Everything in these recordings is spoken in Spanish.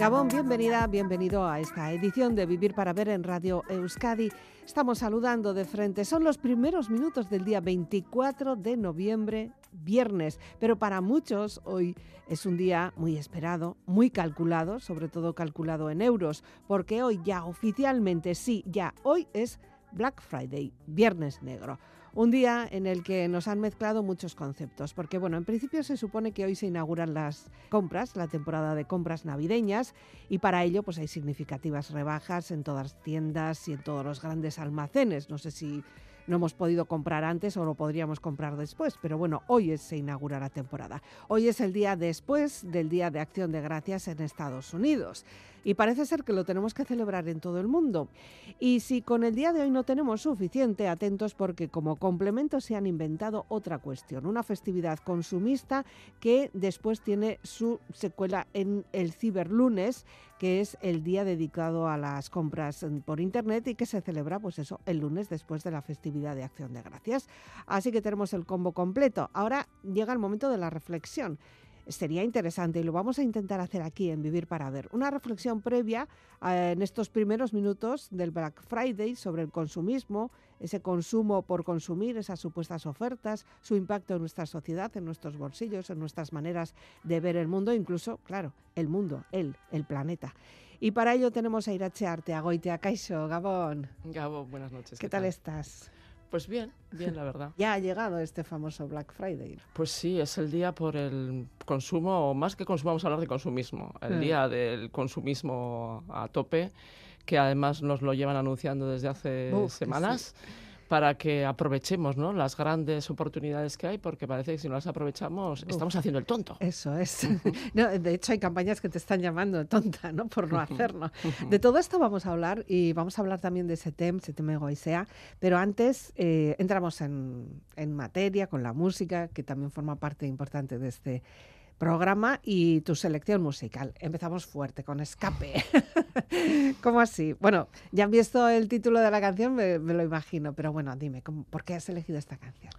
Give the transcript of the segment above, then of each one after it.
Gabón, bienvenida, bienvenido a esta edición de Vivir para Ver en Radio Euskadi. Estamos saludando de frente. Son los primeros minutos del día 24 de noviembre, viernes, pero para muchos hoy es un día muy esperado, muy calculado, sobre todo calculado en euros, porque hoy ya oficialmente, sí, ya hoy es Black Friday, Viernes Negro. Un día en el que nos han mezclado muchos conceptos, porque bueno, en principio se supone que hoy se inauguran las compras, la temporada de compras navideñas, y para ello pues hay significativas rebajas en todas las tiendas y en todos los grandes almacenes. No sé si no hemos podido comprar antes o lo podríamos comprar después, pero bueno, hoy se inaugura la temporada. Hoy es el día después del Día de Acción de Gracias en Estados Unidos y parece ser que lo tenemos que celebrar en todo el mundo. Y si con el día de hoy no tenemos suficiente, atentos porque como complemento se han inventado otra cuestión, una festividad consumista que después tiene su secuela en el ciberlunes, que es el día dedicado a las compras por internet y que se celebra pues eso el lunes después de la festividad de Acción de Gracias. Así que tenemos el combo completo. Ahora llega el momento de la reflexión sería interesante y lo vamos a intentar hacer aquí en Vivir para Ver. Una reflexión previa eh, en estos primeros minutos del Black Friday sobre el consumismo, ese consumo por consumir, esas supuestas ofertas, su impacto en nuestra sociedad, en nuestros bolsillos, en nuestras maneras de ver el mundo, incluso, claro, el mundo, él, el planeta. Y para ello tenemos a Irache Arte, a Goite, a Caixo, Gabón. Gabón, buenas noches. ¿Qué, tal estás? Pues bien, bien, la verdad. ya ha llegado este famoso Black Friday. Pues sí, es el día por el consumo, o más que consumo, vamos a hablar de consumismo. El hmm. día del consumismo a tope, que además nos lo llevan anunciando desde hace semanas para que aprovechemos ¿no? las grandes oportunidades que hay, porque parece que si no las aprovechamos estamos haciendo el tonto. Eso es. no, de hecho, hay campañas que te están llamando tonta ¿no? por no hacerlo. De todo esto vamos a hablar y vamos a hablar también de SETEM, SETEM Egoisea, pero antes eh, entramos en, en materia con la música, que también forma parte importante de este programa y tu selección musical. Empezamos fuerte con Escape. ¿Cómo así? Bueno, ya han visto el título de la canción, me, lo imagino, pero bueno, dime, ¿por qué has elegido esta canción?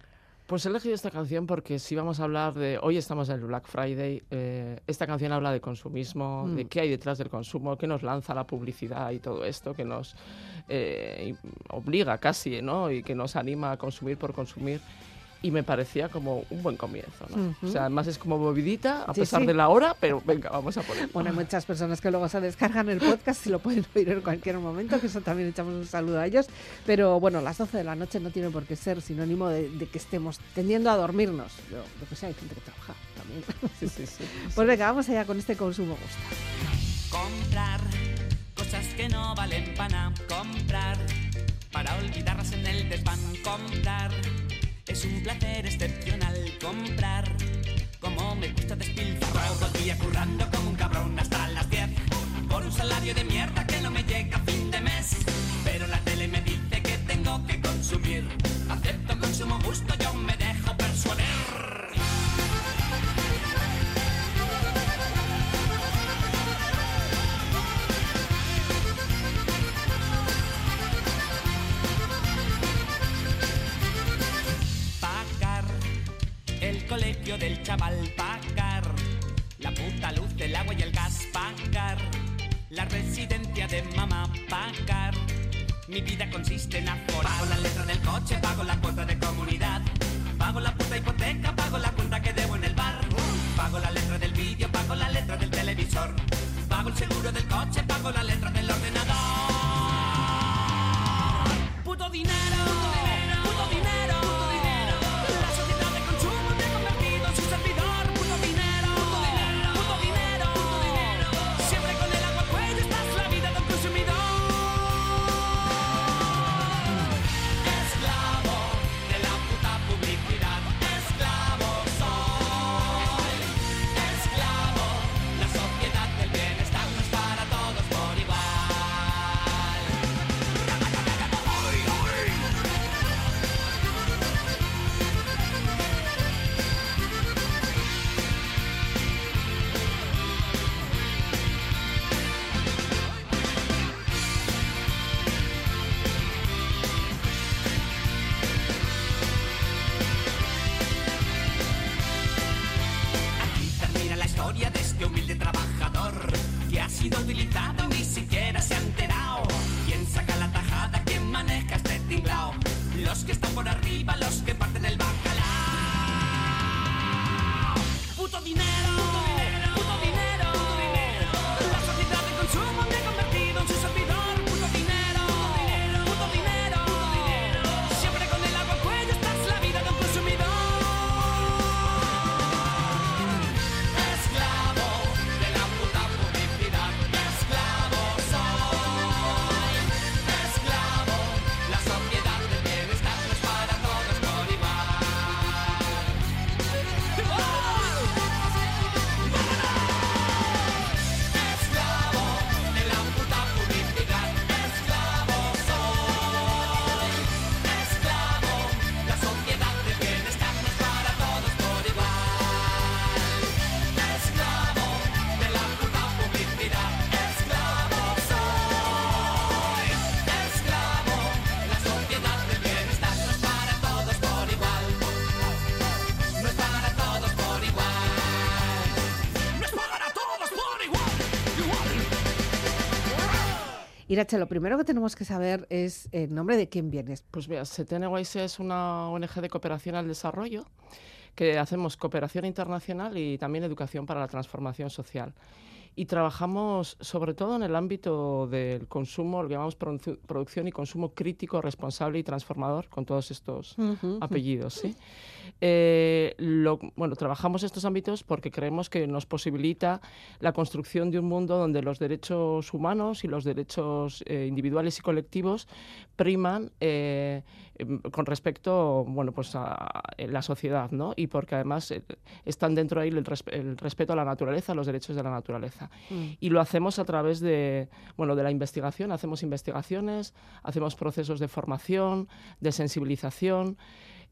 Pues he elegido esta canción porque si vamos a hablar de, hoy estamos en el Black Friday, eh, esta canción habla de consumismo, de mm. qué hay detrás del consumo, qué nos lanza la publicidad y todo esto, que nos eh, obliga casi, ¿no? Y que nos anima a consumir por consumir y me parecía como un buen comienzo. ¿no? O sea, además es como movidita, a pesar de la hora, pero venga, vamos a poner. Bueno, hay muchas personas que luego se descargan el podcast y lo pueden oír en cualquier momento, que eso también echamos un saludo a ellos. Pero bueno, las 12 de la noche no tiene por qué ser sinónimo de, que estemos tendiendo a dormirnos. Yo, lo que sea, hay gente que trabaja también. Sí, sí, sí. pues venga, vamos allá con este consumo gusta. Comprar cosas que no valen pana, comprar para olvidarlas en el desván, comprar es un placer excepcional comprar. Como me gusta despilfarrar historia de este humilde trabajador que ha sido utilizado ni siquiera se ha enterado. ¿Quién saca la tajada? ¿Quién maneja este tinglao? Los que están por arriba, los que parten el bacalao. ¡Puto ¡Puto dinero! Lo primero que tenemos que saber es el nombre de quién vienes. Pues mira, SETENEYC es una ONG de cooperación al desarrollo que hacemos cooperación internacional y también educación para la transformación social. Y trabajamos sobre todo en el ámbito del consumo, lo que llamamos produc- producción y consumo crítico, responsable y transformador, con todos estos apellidos. ¿sí? Eh, lo- bueno, trabajamos estos ámbitos porque creemos que nos posibilita la construcción de un mundo donde los derechos humanos y los derechos eh, individuales y colectivos priman eh, em, con respecto bueno, pues a, a la sociedad, ¿no? Y porque además eh, están dentro de ahí el, el respeto a la naturaleza, los derechos de la naturaleza. Y lo hacemos a través de, bueno, de la investigación, hacemos investigaciones, hacemos procesos de formación, de sensibilización.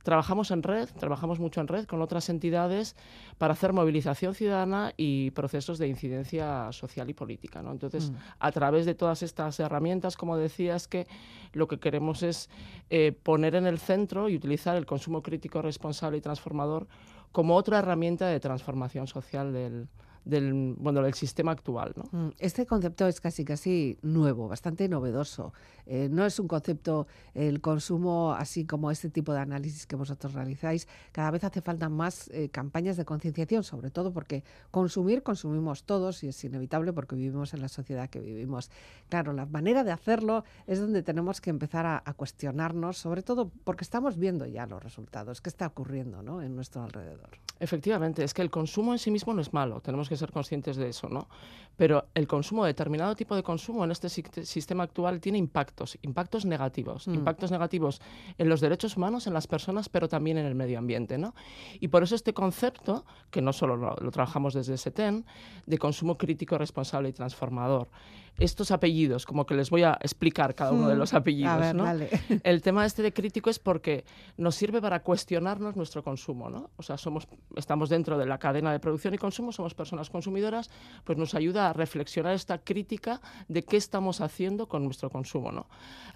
Trabajamos en red, trabajamos mucho en red con otras entidades para hacer movilización ciudadana y procesos de incidencia social y política. ¿no? Entonces, a través de todas estas herramientas, como decías, que lo que queremos es eh, poner en el centro y utilizar el consumo crítico, responsable y transformador como otra herramienta de transformación social del, del, bueno, del sistema actual. ¿no? Mm, Este concepto es casi casi nuevo, bastante novedoso. Eh, no es un concepto, el consumo, así como este tipo de análisis que vosotros realizáis. Cada vez hace falta más eh, campañas de concienciación, sobre todo porque consumir, consumimos todos y es inevitable porque vivimos en la sociedad que vivimos. Claro, la manera de hacerlo es donde tenemos que empezar a, a cuestionarnos, sobre todo porque estamos viendo ya los resultados, qué está ocurriendo ¿no? en nuestro alrededor. Efectivamente, es que el consumo en sí mismo no es malo, tenemos que ser conscientes de eso, ¿no? Pero el consumo, determinado tipo de consumo en este si- sistema actual tiene impactos, impactos negativos, impactos negativos en los derechos humanos, en las personas, pero también en el medio ambiente, ¿no? Y por eso este concepto, que no solo lo, lo trabajamos desde SETEN, de consumo crítico, responsable y transformador, estos apellidos, como que les voy a explicar cada uno de los apellidos, A ver, ¿no? dale. El tema este de crítico es porque nos sirve para cuestionarnos nuestro consumo, ¿no? O sea, somos, estamos dentro de la cadena de producción y consumo, somos personas consumidoras, pues nos ayuda a reflexionar esta crítica de qué estamos haciendo con nuestro consumo, ¿no?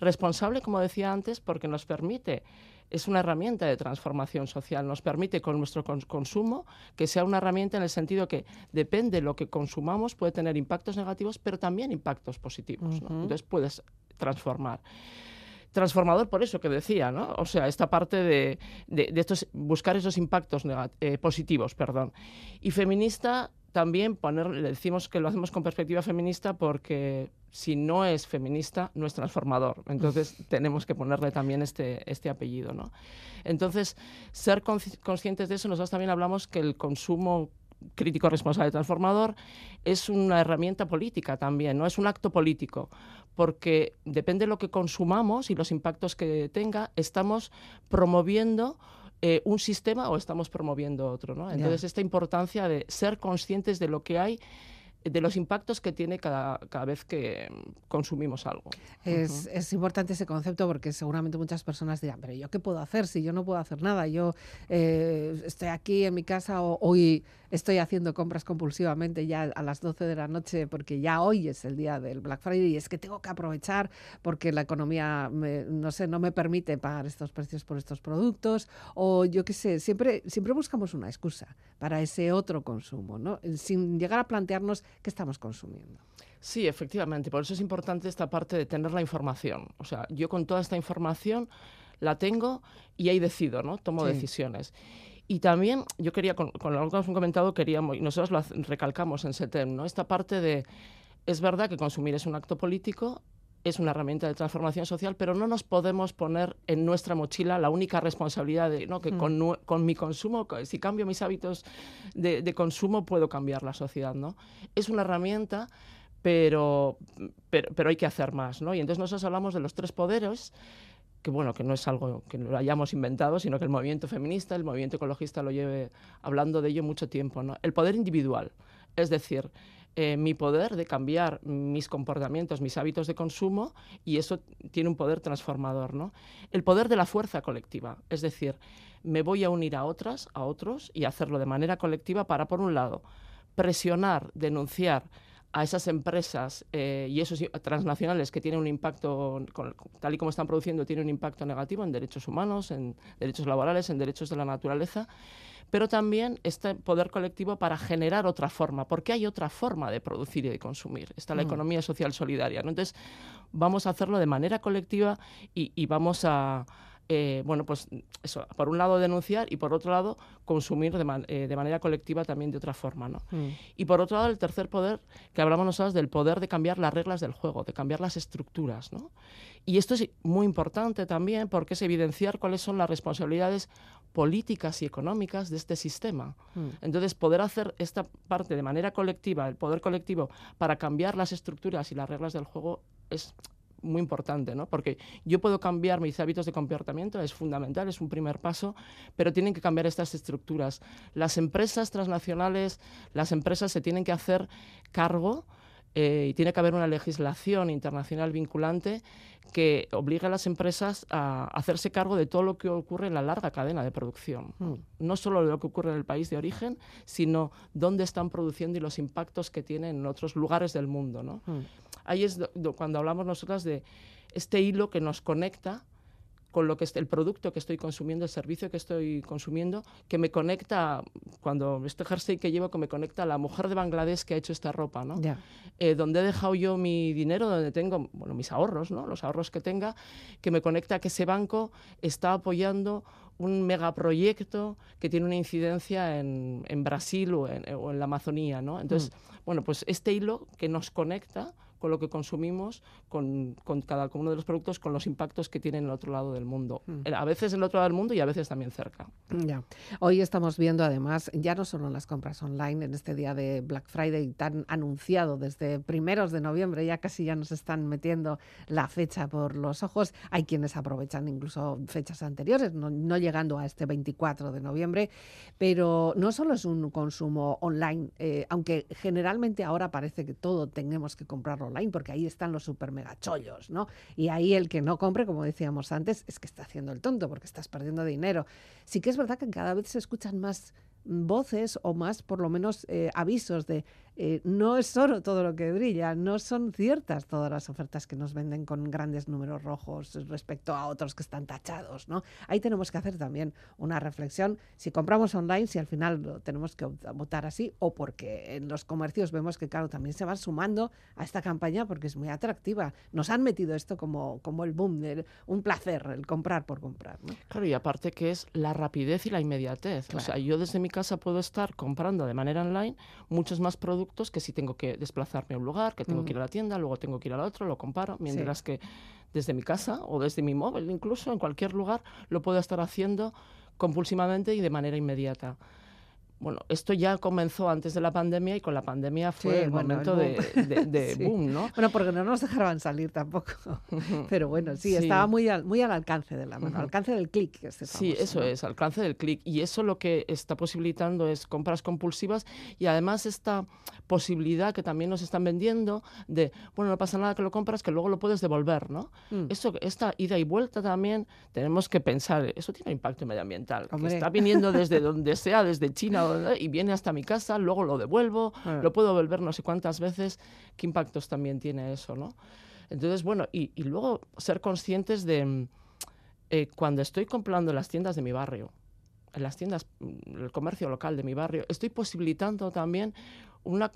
Responsable, como decía antes, porque nos permite es una herramienta de transformación social. Nos permite con nuestro cons- consumo que sea una herramienta en el sentido que depende de lo que consumamos, puede tener impactos negativos, pero también impactos positivos. ¿no? Entonces puedes transformar. Transformador por eso que decía, ¿no? O sea, esta parte de, de- de estos, buscar esos impactos eh, positivos, perdón. Y feminista también poner, le decimos que lo hacemos con perspectiva feminista porque si no es feminista, no es transformador. Entonces tenemos que ponerle también este, este apellido, ¿no? Entonces, ser consci- conscientes de eso, nosotros también hablamos que el consumo crítico responsable transformador es una herramienta política también, no es un acto político, porque depende de lo que consumamos y los impactos que tenga, estamos promoviendo eh, un sistema o estamos promoviendo otro. ¿no? Entonces, esta importancia de ser conscientes de lo que hay de los impactos que tiene cada, cada vez que mm, consumimos algo. Es, es importante ese concepto porque seguramente muchas personas dirán, pero ¿yo qué puedo hacer si yo no puedo hacer nada? Yo eh, estoy aquí en mi casa o hoy estoy haciendo compras compulsivamente ya a las 12 de la noche porque ya hoy es el día del Black Friday y es que tengo que aprovechar porque la economía, me- no sé, no me permite pagar estos precios por estos productos o yo qué sé, siempre, siempre buscamos una excusa para ese otro consumo, ¿no? Sin llegar a plantearnos qué estamos consumiendo. Sí, efectivamente. Por eso es importante esta parte de tener la información. O sea, yo con toda esta información la tengo y ahí decido, ¿no? Tomo decisiones. Y también yo quería, con, con lo que hemos comentado, queríamos, y nosotros lo recalcamos en SETEM, ¿no? Esta parte de, es verdad que consumir es un acto político, es una herramienta de transformación social, pero no nos podemos poner en nuestra mochila la única responsabilidad de ¿no? que mm. con, con, mi consumo, si cambio mis hábitos de, de, consumo, puedo cambiar la sociedad. ¿no? Es una herramienta, pero, pero, pero, hay que hacer más. ¿no? Y entonces nosotros hablamos de los tres poderes que bueno, que no es algo que lo hayamos inventado, sino que el movimiento feminista, el movimiento ecologista lo lleve hablando de ello mucho tiempo. ¿no? El poder individual, es decir, eh, mi poder de cambiar mis comportamientos, mis hábitos de consumo, y eso tiene un poder transformador. ¿no? El poder de la fuerza colectiva, es decir, me voy a unir a otras, a otros, y hacerlo de manera colectiva para, por un lado, presionar, denunciar, a esas empresas eh, y esos transnacionales que tienen un impacto, tal y como están produciendo, tienen un impacto negativo en derechos humanos, en derechos laborales, en derechos de la naturaleza, pero también este poder colectivo para generar otra forma, porque hay otra forma de producir y de consumir. Está la mm. economía social solidaria. Entonces, vamos a hacerlo de manera colectiva y vamos a eh, bueno, pues eso, por un lado denunciar y por otro lado consumir de, eh, de manera colectiva también de otra forma, ¿no? Mm. Y por otro lado el tercer poder, que hablamos nosotros del poder de cambiar las reglas del juego, de cambiar las estructuras, ¿no? Y esto es muy importante también porque es evidenciar cuáles son las responsabilidades políticas y económicas de este sistema. Mm. Entonces, poder hacer esta parte de manera colectiva, el poder colectivo, para cambiar las estructuras y las reglas del juego es muy importante, ¿no? Porque yo puedo cambiar mis hábitos de comportamiento, es fundamental, es un primer paso, pero tienen que cambiar estas estructuras. Las empresas transnacionales, las empresas se tienen que hacer cargo eh, y tiene que haber una legislación internacional vinculante que obligue a las empresas a hacerse cargo de todo lo que ocurre en la larga cadena de producción. Mm. No solo lo que ocurre en el país de origen, sino dónde están produciendo y los impactos que tienen en otros lugares del mundo. ¿no? Mm. Ahí es cuando hablamos nosotras de este hilo que nos conecta con lo que es el producto que estoy consumiendo, el servicio que estoy consumiendo, que me conecta, cuando este jersey que llevo, que me conecta a la mujer de Bangladesh que ha hecho esta ropa, ¿no? Eh, donde he dejado yo mi dinero, donde tengo, bueno, mis ahorros, ¿no? Los ahorros que tenga, que me conecta a que ese banco está apoyando un megaproyecto que tiene una incidencia en, en Brasil o en, o en, la Amazonía, ¿no? Entonces, mm. bueno, pues este hilo que nos conecta con lo que consumimos, con, cada uno de los productos, con los impactos que tienen en el otro lado del mundo. Mm. Eh, a veces en el otro lado del mundo y a veces también cerca. Ya. Hoy estamos viendo además, ya no solo en las compras online, en este día de Black Friday tan anunciado desde primeros de noviembre, ya casi ya nos están metiendo la fecha por los ojos. Hay quienes aprovechan incluso fechas anteriores, no, llegando a este 24 de noviembre, pero no solo es un consumo online, eh, aunque generalmente ahora parece que todo tenemos que comprarlo porque ahí están los super mega chollos, ¿no? Y ahí el que no compre, como decíamos antes, es que está haciendo el tonto porque estás perdiendo dinero. Sí que es verdad que cada vez se escuchan más voces o más por lo menos eh, avisos de eh, no es oro todo lo que brilla, no son ciertas todas las ofertas que nos venden con grandes números rojos respecto a otros que están tachados. ¿no? Ahí tenemos que hacer también una reflexión si compramos online, si al final lo tenemos que votar así o porque en los comercios vemos que, claro, también se van sumando a esta campaña porque es muy atractiva. Nos han metido esto como, como el boom, de un placer, el comprar por comprar. ¿no? Claro, y aparte que es la rapidez y la inmediatez. O sea, yo desde mi casa puedo estar comprando de manera online muchos más productos que si tengo que desplazarme a un lugar, que tengo que ir a la tienda, luego tengo que ir al otro, lo comparo, mientras que desde mi casa o desde mi móvil incluso, en cualquier lugar, lo puedo estar haciendo compulsivamente y de manera inmediata bueno, esto ya comenzó antes de la pandemia y con la pandemia fue el momento de, boom, ¿no? Bueno, porque no nos dejaban salir tampoco. Pero bueno, sí, estaba muy al, muy al alcance de la mano, al alcance del clic. Este sí, eso es, al alcance del clic. Y eso lo que está posibilitando es compras compulsivas y además esta posibilidad que también nos están vendiendo de, bueno, no pasa nada que lo compras, que luego lo puedes devolver, ¿no? Mm. Eso, esta ida y vuelta también tenemos que pensar, eso tiene impacto medioambiental, que está viniendo desde donde sea, desde China o y viene hasta mi casa, luego lo devuelvo, ah. lo puedo volver no sé cuántas veces. ¿Qué impactos también tiene eso, no? Entonces, bueno, y, luego ser conscientes de eh, cuando estoy comprando en las tiendas de mi barrio, en las tiendas, mm, el comercio local de mi barrio, estoy posibilitando también una,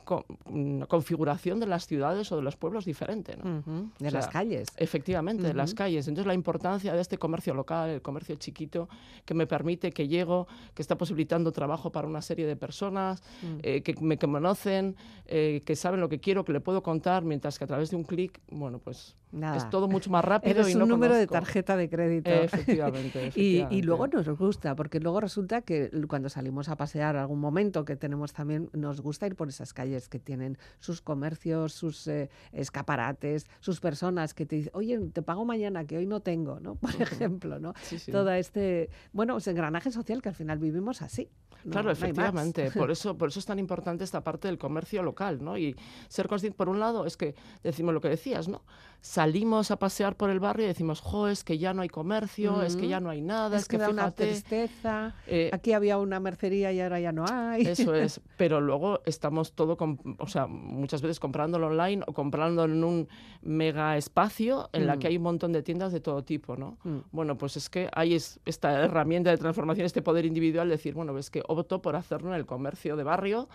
configuración de las ciudades o de los pueblos diferente. ¿no? De las calles. Efectivamente, de las calles. Entonces la importancia de este comercio local, el comercio chiquito, que me permite que llego, que está posibilitando trabajo para una serie de personas, mm. eh, que me conocen, eh, que saben lo que quiero, que le puedo contar, mientras que a través de un clic, bueno, pues es todo mucho más rápido. Eres y un número de tarjeta de crédito. Efectivamente. Y, luego nos gusta, porque luego resulta que cuando salimos a pasear algún momento, que tenemos también, nos gusta ir por esas calles que tienen sus comercios, sus eh, escaparates, sus personas que te dicen, oye, te pago mañana, que hoy no tengo, ¿no? Por ejemplo, ¿no? Todo este, bueno, pues engranaje social que al final vivimos así. claro, efectivamente. por, eso, por eso es tan importante esta parte del comercio local, ¿no? Y ser consciente, por un lado, es que decimos lo que decías, ¿no? salimos a pasear por el barrio y decimos, jo, es que ya no hay comercio, es que ya no hay nada, es, que, da una tristeza, eh, aquí había una mercería y ahora ya no hay. Eso es, pero luego estamos todo, o sea, muchas veces comprándolo online o comprando en un mega espacio en la que mm. hay un montón de tiendas de todo tipo, ¿no? Mm. Bueno, pues es que hay esta herramienta de transformación, este poder individual, decir, bueno, es que opto por hacerlo en el comercio de barrio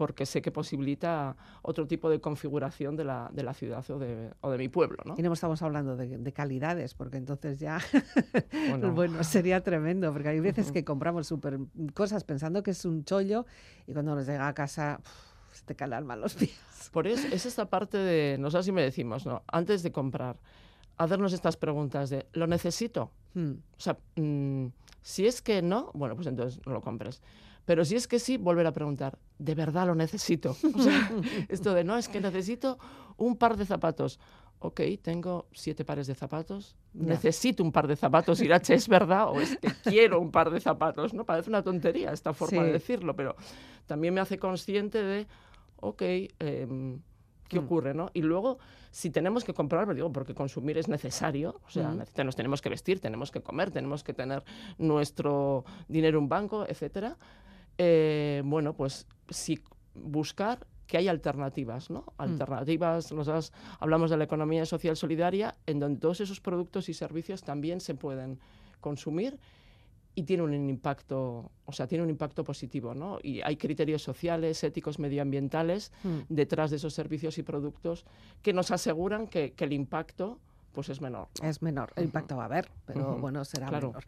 porque sé que posibilita otro tipo de configuración de la, de la ciudad o de, o de, mi pueblo. ¿no? Y no estamos hablando de, calidades, porque entonces ya bueno. sería tremendo, porque hay veces que compramos super cosas pensando que es un chollo y cuando nos llega a casa te calan mal los pies. Por eso es esta parte de, no sé si me decimos, ¿no? antes de comprar, hacernos estas preguntas de, ¿lo necesito? Hmm. O sea, mm, si es que no, bueno, pues entonces no lo compres. Pero si es que sí, volver a preguntar, ¿de verdad lo necesito? O sea, esto de, no, es que necesito un par de zapatos. Ok, tengo siete pares de zapatos, necesito un par de zapatos, Irache, ¿es verdad? O es que quiero un par de zapatos, ¿no? Parece una tontería esta forma de decirlo, pero también me hace consciente de, ok, em, ¿qué mm. ocurre, no? Y luego, si tenemos que comprar, me digo, porque consumir es necesario, o sea, mm. nos tenemos que vestir, tenemos que comer, tenemos que tener nuestro dinero en banco, etcétera, eh, bueno, pues sí buscar que hay alternativas, ¿no? Mm. Alternativas, nosotros hablamos de la economía social solidaria, en donde todos esos productos y servicios también se pueden consumir y tiene un impacto, o sea, tiene un impacto positivo, ¿no? Y hay criterios sociales, éticos, medioambientales mm. detrás de esos servicios y productos que nos aseguran que, que el impacto pues es menor. Es menor, el impacto va a haber, pero bueno, será menor.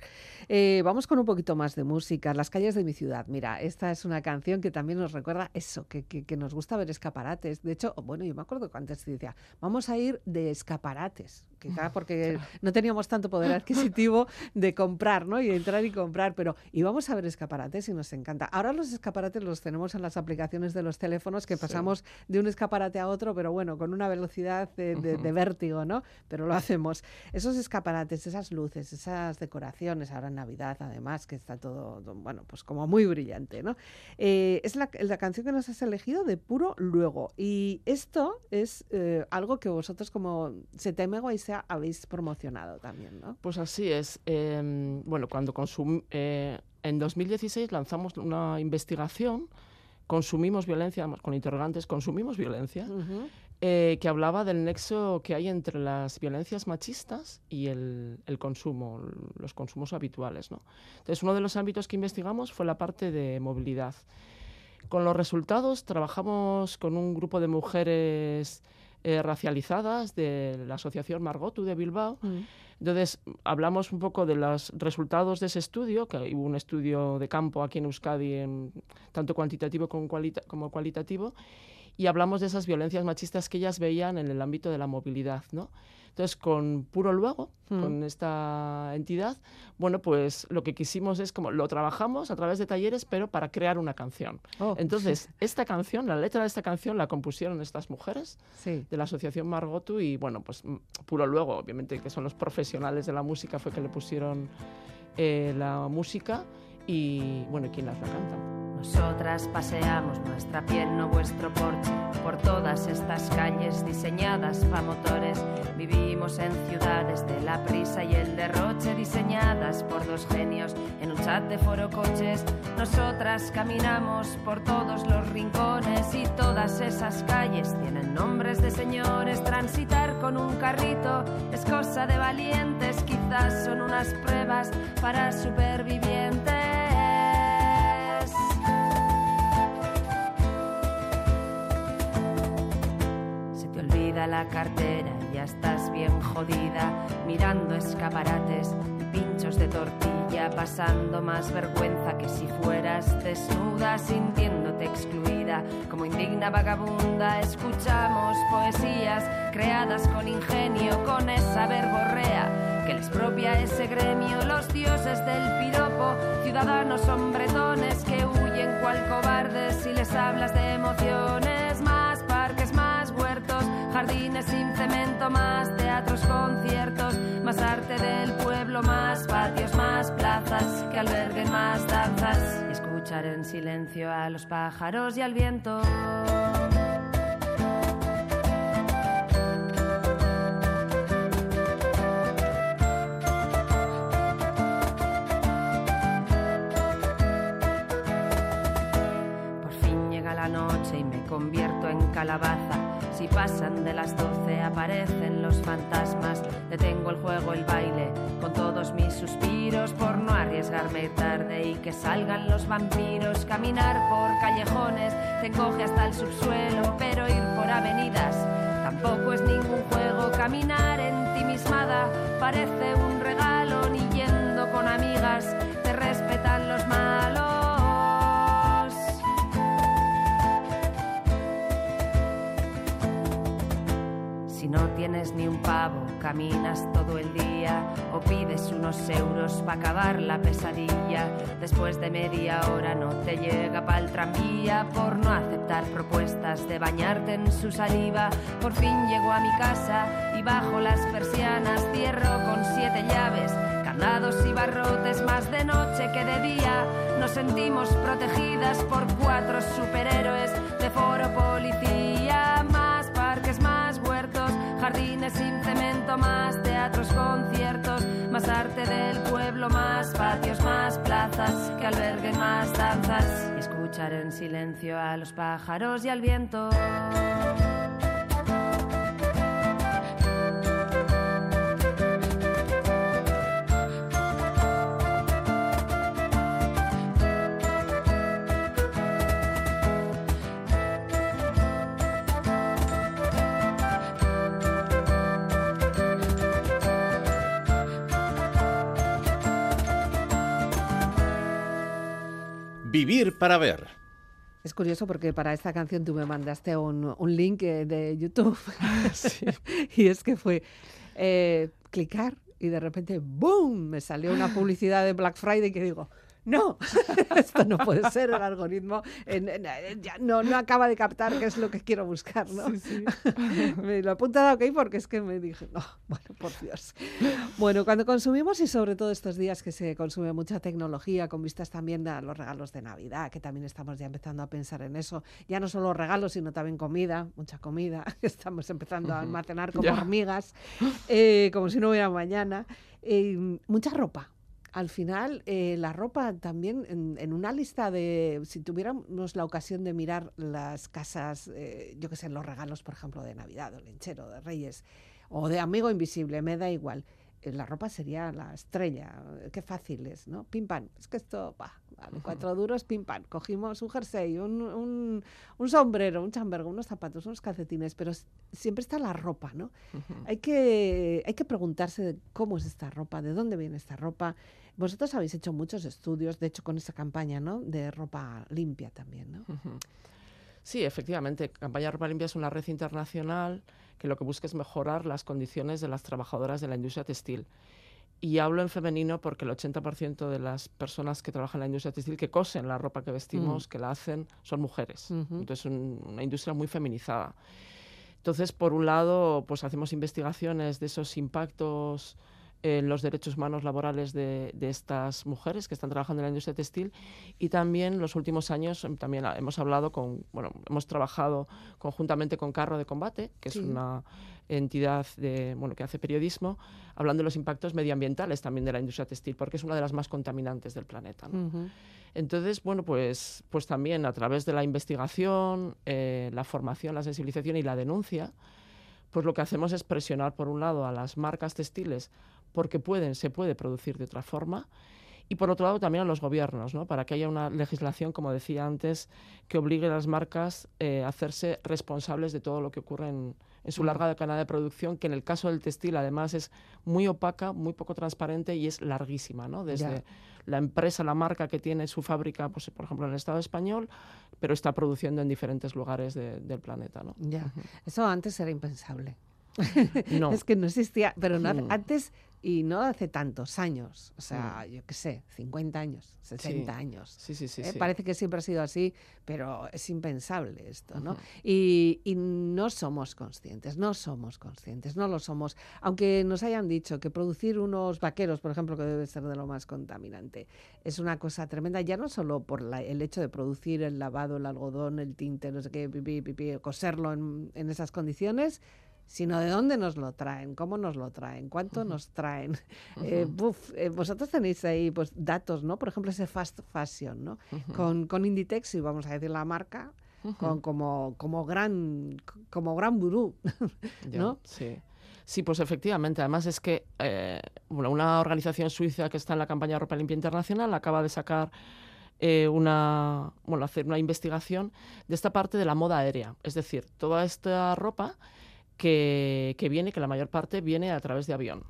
Eh, vamos con un poquito más de música. Las calles de mi ciudad. Mira, esta es una canción que también nos recuerda eso, que, que, nos gusta ver escaparates. De hecho, bueno, yo me acuerdo que antes decía, vamos a ir de escaparates, quizá porque no teníamos tanto poder adquisitivo de comprar, ¿no? Y entrar y comprar, pero íbamos a ver escaparates y nos encanta. Ahora los escaparates los tenemos en las aplicaciones de los teléfonos que pasamos de un escaparate a otro, pero bueno, con una velocidad de, de vértigo, ¿no? Pero hacemos. Esos escaparates, esas luces, esas decoraciones, ahora en Navidad además, que está todo, bueno, pues como muy brillante, ¿no? Eh, es la, canción que nos has elegido de puro luego. Y esto es eh, algo que vosotros como Seteme habéis promocionado también, ¿no? Pues así es. Em, bueno, cuando consum eh, en 2016 lanzamos una investigación consumimos violencia, con interrogantes, consumimos violencia, eh, que hablaba del nexo que hay entre las violencias machistas y el, consumo, los consumos habituales. ¿no? Entonces, uno de los ámbitos que investigamos fue la parte de movilidad. Con los resultados trabajamos con un grupo de mujeres eh, racializadas de la Asociación Margotu de Bilbao. Mm. Entonces, hablamos un poco de los resultados de ese estudio, que hubo un estudio de campo aquí en Euskadi, en, tanto cuantitativo como, como cualitativo, y hablamos de esas violencias machistas que ellas veían en el ámbito de la movilidad, ¿no? Entonces, con Puro Luego, mm. con esta entidad, bueno, pues lo que quisimos es como lo trabajamos a través de talleres, pero para crear una canción. Oh. Entonces, esta canción, la letra de esta canción la compusieron estas mujeres de la Asociación Margotu y, bueno, pues Puro Luego, obviamente, que son los profesionales de la música, fue que le pusieron eh, la música y, bueno, ¿quién las la canta? Nosotras paseamos nuestra piel, no vuestro porche, por todas estas calles diseñadas para motores. Vivimos en ciudades de la prisa y el derroche, diseñadas por dos genios en un chat de foro coches. Nosotras caminamos por todos los rincones y todas esas calles tienen nombres de señores. Transitar con un carrito es cosa de valientes, quizás son unas pruebas para supervivientes. La cartera, ya estás bien jodida, mirando escaparates y pinchos de tortilla, pasando más vergüenza que si fueras desnuda, sintiéndote excluida. Como indigna vagabunda, escuchamos poesías creadas con ingenio, con esa verborrea que les propia ese gremio, los dioses del piropo, ciudadanos hombretones que huyen cual cobardes si les hablas de emociones, jardines sin cemento, más teatros, conciertos, más arte del pueblo, más patios, más plazas que alberguen más danzas y escuchar en silencio a los pájaros y al viento. Por fin llega la noche y me convierto en calabaza. Si pasan de las doce aparecen los fantasmas. Detengo el juego, el baile, con todos mis suspiros por no arriesgarme tarde y que salgan los vampiros. Caminar por callejones te encoge hasta el subsuelo, pero ir por avenidas tampoco es ningún juego. Caminar ensimismada parece un regalo, ni yendo con amigas no tienes ni un pavo, caminas todo el día o pides unos euros para acabar la pesadilla. Después de media hora no te llega pa'l tranvía por no aceptar propuestas de bañarte en su saliva. Por fin llego a mi casa y bajo las persianas cierro con siete llaves. Candados y barrotes más de noche que de día nos sentimos protegidas por cuatro superhéroes de foro policía jardines sin cemento, más teatros, conciertos, más arte del pueblo, más patios, más plazas que alberguen más danzas y escuchar en silencio a los pájaros y al viento. Vivir para ver. Es curioso porque para esta canción tú me mandaste un, un link eh, de YouTube. y es que fue eh, clicar y de repente, ¡boom! Me salió una publicidad de Black Friday que digo, no, esto no puede ser, el algoritmo en- en- en- ya no, no acaba de captar qué es lo que quiero buscar, ¿no? me lo he apuntado ok porque es que me dije, no, bueno, por Dios. Bueno, cuando consumimos y sobre todo estos días que se consume mucha tecnología, con vistas también a los regalos de Navidad, que también estamos ya empezando a pensar en eso, ya no solo regalos, sino también comida, mucha comida, estamos empezando a almacenar como Ya. hormigas, eh, como si no hubiera mañana, eh, mucha ropa. Al final, eh, la ropa también, en, en una lista de, si tuviéramos la ocasión de mirar las casas, eh, yo que sé, los regalos, por ejemplo, de Navidad, o Lenchero, de Reyes, o de Amigo Invisible, me da igual. La ropa sería la estrella, eh, qué fácil es, ¿no? Pim pam. Es que esto, bah, vale, cuatro duros, pim pam. Cogimos un jersey, un, un, un sombrero, un chambergo, unos zapatos, unos calcetines, pero siempre está la ropa, ¿no? Hay que, hay que preguntarse de cómo es esta ropa, de dónde viene esta ropa. Vosotros habéis hecho muchos estudios, de hecho, con esa campaña, ¿no? De ropa limpia también, ¿no? Ujú. Sí, efectivamente, Campaña Ropa Limpia es una red internacional que lo que busca es mejorar las condiciones de las trabajadoras de la industria textil. Y hablo en femenino porque el 80% de las personas que trabajan en la industria textil, que cosen la ropa que vestimos, que la hacen, son mujeres. Entonces, un- una industria muy feminizada. Entonces, por un lado, pues hacemos investigaciones de esos impactos en los derechos humanos laborales de, de estas mujeres que están trabajando en la industria textil y también los últimos años em, también hemos hablado con, bueno, hemos trabajado conjuntamente con Carro de Combate, que Sí. es una entidad de, bueno, que hace periodismo, hablando de los impactos medioambientales también de la industria textil, porque es una de las más contaminantes del planeta. Entonces, bueno, pues, pues también a través de la investigación, eh, la formación, la sensibilización y la denuncia, pues lo que hacemos es presionar, por un lado, a las marcas textiles porque pueden, se puede producir de otra forma y por otro lado también a los gobiernos, ¿no? para que haya una legislación, como decía antes, que obligue a las marcas eh, a hacerse responsables de todo lo que ocurre en, su larga cadena de producción, que en el caso del textil además es muy opaca, muy poco transparente y es larguísima, ¿no? desde la empresa, la marca que tiene su fábrica, pues, por ejemplo, en el Estado español, pero está produciendo en diferentes lugares del planeta. ¿no? Ya, eso antes era impensable. No. es que no existía, pero mm. antes y no hace tantos años, o sea, mm. yo qué sé, 50 años, 60 años. Sí, sí, sí, ¿Eh? Parece que siempre ha sido así, pero es impensable esto, ¿no? y, y, no somos conscientes, no somos conscientes, no lo somos. Aunque nos hayan dicho que producir unos vaqueros, por ejemplo, que debe ser de lo más contaminante, es una cosa tremenda, ya no solo por el hecho de producir el lavado, el algodón, el tinte, no sé qué, pipí, coserlo en, en esas condiciones, sino de dónde nos lo traen, cómo nos lo traen, cuánto nos traen. Eh, eh, vosotros tenéis ahí pues, datos, ¿no? Por ejemplo, ese fast fashion, ¿no? con, con Inditex, y vamos a decir la marca, con, como, como gran como gran gurú, ¿no? sí. Sí, pues efectivamente. Además es que eh, una organización suiza que está en la campaña Ropa Limpia Internacional acaba de sacar una, bueno, hacer una investigación de esta parte de la moda aérea. Es decir, toda esta ropa que, viene, que la mayor parte viene a través de avión.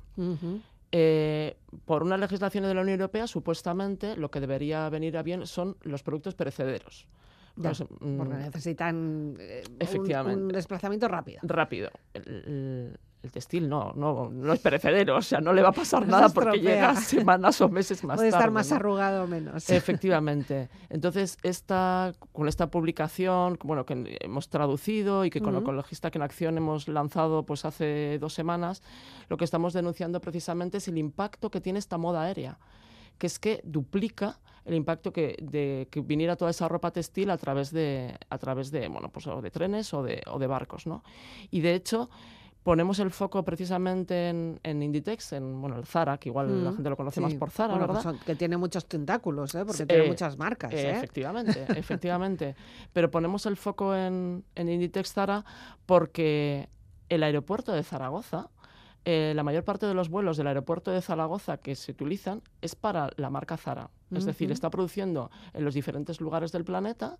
Eh, por una legislación de la Unión Europea, supuestamente lo que debería venir a bien son los productos perecederos. Pues, mm, porque necesitan eh, Un, desplazamiento rápido. Rápido el textil no, no, no es perecedero, o sea, no le va a pasar nada porque llega semanas o meses más Puede tarde. estar más arrugado o menos. Efectivamente. Entonces, esta, con esta publicación, bueno, que hemos traducido y que con uh Ecologista que en Acción hemos lanzado pues hace dos semanas, lo que estamos denunciando precisamente es el impacto que tiene esta moda aérea, que es que duplica el impacto que, de que viniera toda esa ropa textil a través de, a través de, bueno, pues, o de trenes o de, o de barcos, ¿no? Y de hecho, ponemos el foco precisamente en, en, Inditex, en bueno, el Zara, que igual la mm, gente lo conoce más por Zara, pues ¿verdad? que tiene muchos tentáculos, ¿eh? porque tiene eh, muchas marcas. ¿eh? Efectivamente, efectivamente. Pero ponemos el foco en, en Inditex Zara porque el aeropuerto de Zaragoza, eh, la mayor parte de los vuelos del aeropuerto de Zaragoza que se utilizan es para la marca Zara. Es decir, está produciendo en los diferentes lugares del planeta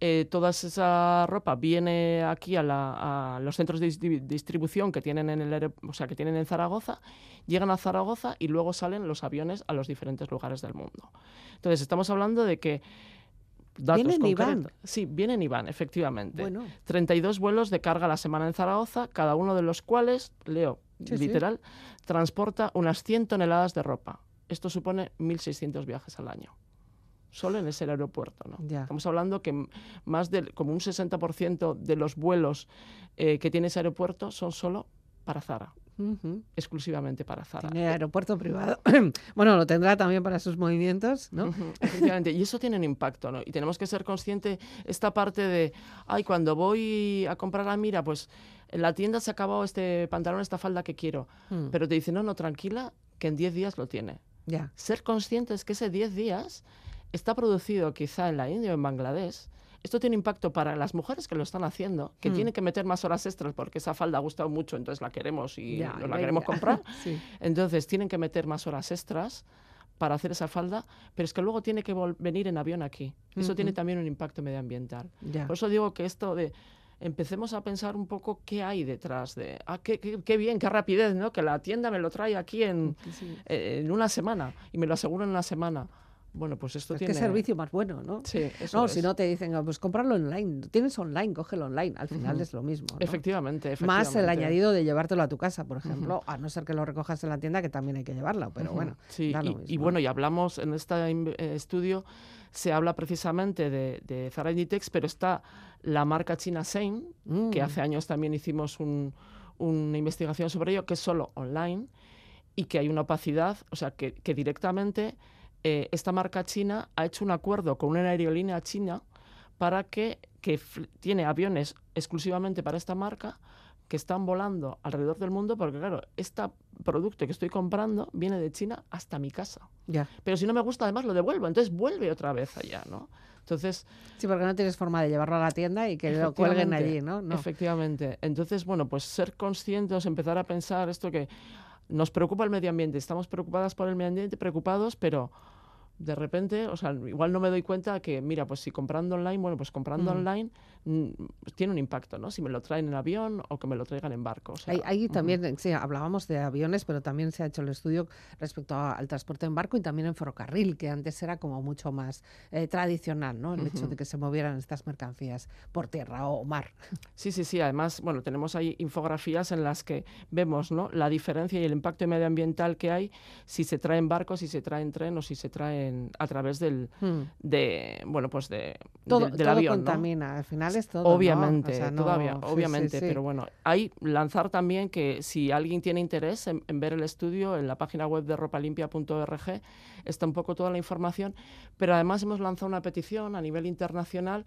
eh, toda esa ropa viene aquí a, los centros de distribución que tienen en el o sea, que tienen en Zaragoza, llegan a Zaragoza y luego salen los aviones a los diferentes lugares del mundo. Entonces, estamos hablando de que ¿Vienen y van? Sí, vienen y van, efectivamente. Bueno. 32 vuelos de carga a la semana en Zaragoza, cada uno de los cuales, leo literal, transporta unas 100 toneladas de ropa. Esto supone 1.600 viajes al año solo en ese aeropuerto. ¿no? Estamos hablando que más del como un 60% de los vuelos eh, que tiene ese aeropuerto son solo para Zara. exclusivamente para Zara. Tiene aeropuerto privado. bueno, lo tendrá también para sus movimientos, ¿no? Efectivamente, y eso tiene un impacto, ¿no? Y tenemos que ser conscientes esta parte de, ay, cuando voy a comprar a Mira, pues en la tienda se ha acabado este pantalón, esta falda que quiero, mm. pero te dicen, no, no, tranquila, que en 10 días lo tiene. Ya. Ser conscientes que ese 10 días está producido quizá en la India o en Bangladesh, esto tiene impacto para las mujeres que lo están haciendo, que mm. tienen que meter más horas extras porque esa falda ha gustado mucho, entonces la queremos y la queremos comprar. Entonces tienen que meter más horas extras para hacer esa falda, pero es que luego tiene que venir en avión aquí. Eso tiene también un impacto medioambiental. Por eso digo que esto de empecemos a pensar un poco qué hay detrás de, ah, qué, qué, bien, qué rapidez, ¿no? Que la tienda me lo trae aquí en, en una semana y me lo aseguro en una semana. Bueno, pues esto tiene... Qué servicio más bueno, ¿no? Sí, eso No, si no te dicen, ah, pues comprarlo online. Tienes online, cógelo online. Al final es lo mismo, ¿no? Efectivamente, efectivamente, Más el añadido de llevártelo a tu casa, por ejemplo, a no ser que lo recojas en la tienda, que también hay que llevarlo, pero bueno. Sí, y, bueno, y hablamos en este eh, estudio, se habla precisamente de, de Zara Inditex, pero está la marca china Sein, que mm. hace años también hicimos una investigación sobre ello, que es solo online y que hay una opacidad, o sea, que, que directamente eh, esta marca china ha hecho un acuerdo con una aerolínea china para que, que tiene aviones exclusivamente para esta marca que están volando alrededor del mundo porque claro, este producto que estoy comprando viene de China hasta mi casa. Ya. Pero si no me gusta además lo devuelvo, entonces vuelve otra vez allá, ¿no? Entonces, sí, porque no tienes forma de llevarlo a la tienda y que lo cuelguen allí, ¿no? ¿no? Efectivamente. Entonces, bueno, pues ser conscientes, empezar a pensar esto que nos preocupa el medio ambiente, estamos preocupadas por el medio ambiente, preocupados, pero de repente, o sea, igual no me doy cuenta que, mira, pues si comprando online, bueno, pues comprando Mm. online mm, tiene un impacto, ¿no? Si me lo traen en avión o que me lo traigan en barco. o sea, Ahí, también, sí, hablábamos de aviones, pero también se ha hecho el estudio respecto a- al transporte en barco y también en ferrocarril, que antes era como mucho más eh, tradicional, ¿no? El hecho de que se movieran estas mercancías por tierra o mar. Sí, sí, sí. Además, bueno, tenemos ahí infografías en las que vemos ¿no? la diferencia y el impacto medioambiental que hay si se trae en barco, si se trae en tren o si se traen a través del, Hmm. de, bueno, pues de, Todo, del todo avión, ¿no? contamina, al final es todo. ¿no? Obviamente, O sea, no- todavía, sí, sí, obviamente, sí. pero bueno, hay lanzar también que si alguien tiene interés en, en ver el estudio, en la página web de ropalimpia.org está un poco toda la información, pero además hemos lanzado una petición a nivel internacional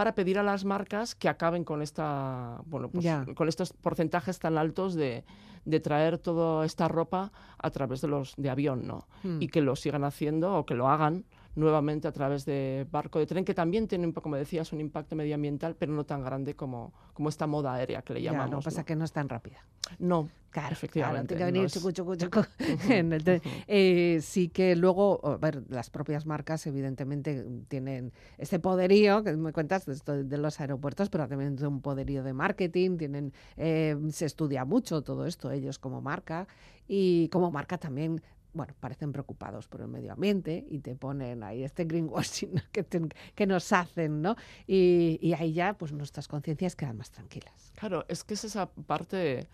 para pedir a las marcas que acaben con esta, bueno, pues, con estos porcentajes tan altos de, de traer toda esta ropa a través de los de avión, ¿no? Hmm. Y que lo sigan haciendo o que lo hagan nuevamente a través de barco de tren, que también tiene, un poco, como decías, un impacto medioambiental, pero no tan grande como, como esta moda aérea que le llamamos. pasa ¿no? es que no es tan rápida. No, Claro, Efectivamente, Claro, tiene que no venir es- chucu, chucu, chucu en el tren. Eh, sí que luego, a ver, las propias marcas evidentemente tienen este poderío que me cuentas de, de los aeropuertos, pero también tienen un poderío de marketing, tienen, eh, se estudia mucho todo esto ellos como marca y como marca también bueno, parecen preocupados por el medio ambiente y te ponen ahí este greenwashing que, te- que nos hacen, ¿no? Y, y ahí ya, pues nuestras conciencias quedan más tranquilas. Claro, es que es esa parte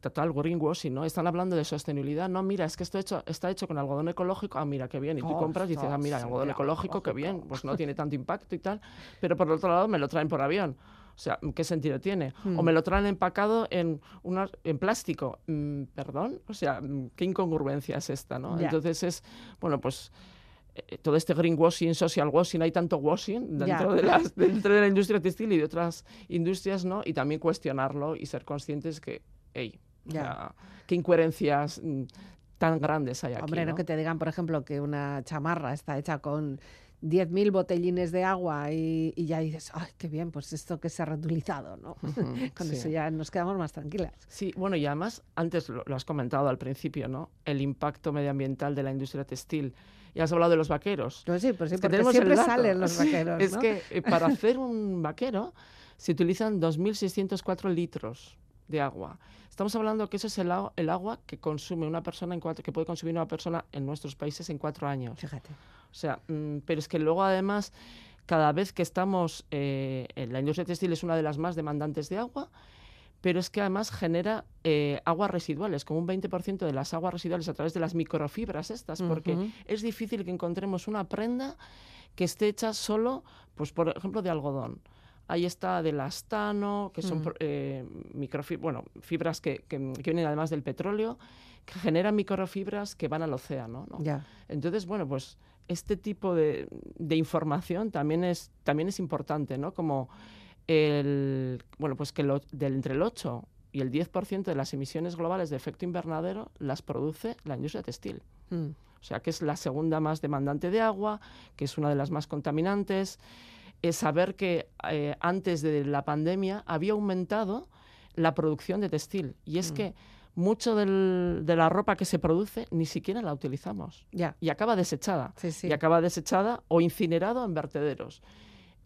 total greenwashing, ¿no? Están hablando de sostenibilidad. No, mira, es que esto hecho, está hecho con algodón ecológico. Ah, mira, qué bien. Y tú compras y dices, ah, mira, algodón ecológico, qué bien. Pues no tiene tanto impacto y tal. Pero por otro lado me lo traen por avión. O sea, ¿qué sentido tiene? O Hmm. me lo traen empacado en, una, en plástico. Mm, ¿Perdón? O sea, mm, ¿qué incongruencia es esta, no? Entonces es, bueno, pues eh, todo este greenwashing, social washing, hay tanto washing dentro de, las, dentro de la industria textil y de otras industrias, ¿no? Y también cuestionarlo y ser conscientes que, hey, Ya. qué incoherencias mm, tan grandes hay aquí, Hombre, no ¿no? que te digan, por ejemplo, que una chamarra está hecha con 10.000 botellines de agua y, y ya dices, ay, qué bien, pues esto que se ha reutilizado, ¿no? Ujú, Con sí. eso ya nos quedamos más tranquilas. Sí, bueno, y además, antes lo, lo has comentado al principio, ¿no? El impacto medioambiental de la industria textil. Y has hablado de los vaqueros. Pues sí, pues sí, porque siempre salen los vaqueros, Es ¿no? que eh, para hacer un vaquero se utilizan 2.604 litros de agua. Estamos hablando que eso es el, el agua que consume una persona en cuatro, que puede consumir una persona en nuestros países en cuatro años. Fíjate. O sea, mm, pero es que luego además, cada vez que estamos, eh, en la industria textil es una de las más demandantes de agua, pero es que además genera eh, aguas residuales, como un 20% de las aguas residuales a través de las microfibras estas, porque Ujú. es difícil que encontremos una prenda que esté hecha solo, pues por ejemplo, de algodón. Ahí está del astano, que son Mm. pro- eh, microfi- bueno, fibras que, que- que vienen además del petróleo, que generan microfibras que van al océano. ¿no? Ya. Entonces, bueno, pues este tipo de, de información también es, también es importante, ¿no? Como el, bueno, pues que lo- del, entre el 8 y el 10% de las emisiones globales de efecto invernadero las produce la industria textil. Mm. O sea, que es la segunda más demandante de agua, que es una de las más contaminantes. Es saber que eh, antes de la pandemia había aumentado la producción de textil. Y es Mm. que mucho del- de la ropa que se produce ni siquiera la utilizamos Ya. y acaba desechada. Sí, sí. Y acaba desechada o incinerado en vertederos.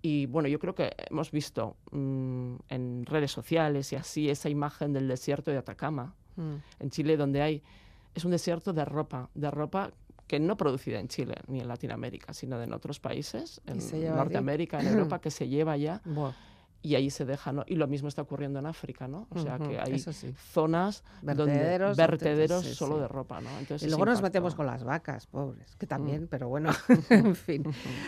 Y bueno, yo creo que hemos visto mm, en redes sociales y así esa imagen del desierto de Atacama, Mm. en Chile, donde hay. Es un desierto de ropa, de ropa que no producida en Chile ni en Latinoamérica, sino en otros países, en. Norteamérica, en Europa, que se lleva ya Buah. Y ahí se deja, ¿no? Y lo mismo está ocurriendo en África, ¿no? O sea, que hay sí. zonas Vertederos, donde vertederos sí, solo sí. de ropa, ¿no? Entonces Y luego nos metemos con las vacas, pobres, que Mm. también, pero bueno, en fin.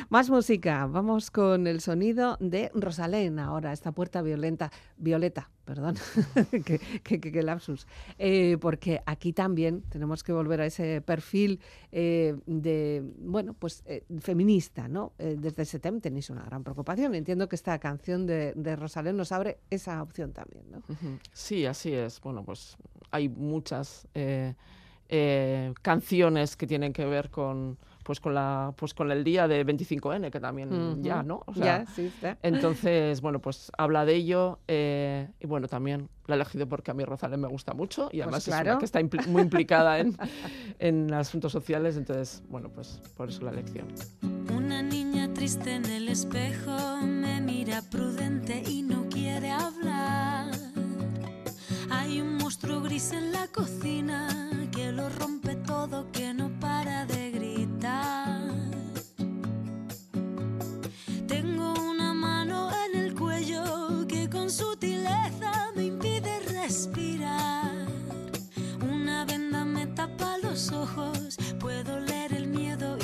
Más música, vamos con el sonido de Rosalén ahora, esta puerta violenta, violeta, perdón, que, que- que- lapsus, Eh, porque aquí también tenemos que volver a ese perfil eh, de, bueno, pues eh, feminista, ¿no? Eh, desde SETEM tenéis una gran preocupación, entiendo que esta canción de, de Rosalén nos abre esa opción también, ¿no? Sí, así es. Bueno, pues hay muchas eh, canciones que tienen que ver con, pues con la pues con el día de 25N, que también ya, ¿no? ya, sí, está. Entonces, bueno, pues habla de ello eh, y bueno, también la he elegido porque a mí Rosalén me gusta mucho y Pues además es una que está muy implicada en, en asuntos sociales, entonces, bueno, pues por eso la elección. Una niña triste en el espejo me mira prudente y no quiere hablar. Hay un monstruo gris en la cocina que lo rompe todo, que no para de gritar.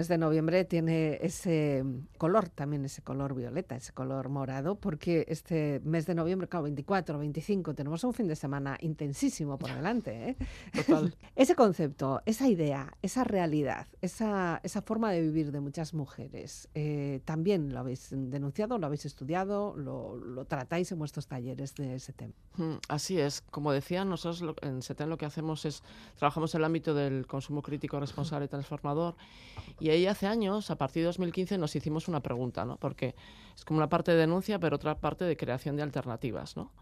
mes de noviembre tiene ese color, también ese color violeta, ese color morado, porque este mes de noviembre, claro, 24, 25, tenemos un fin de semana intensísimo por delante. ¿eh? Total. Ese concepto, esa idea, esa realidad, esa, esa forma de vivir de muchas mujeres, eh, también lo habéis denunciado, lo habéis estudiado, lo, lo tratáis en vuestros talleres de ese tema. Mm, Así es. Como decía, nosotros lo- en SETEN lo que hacemos es, trabajamos en el ámbito del consumo crítico, responsable y transformador. Y ahí hace años, a partir de 2015, nos hicimos una pregunta, ¿no? Porque es como una parte de denuncia, pero otra parte de creación de alternativas, ¿no?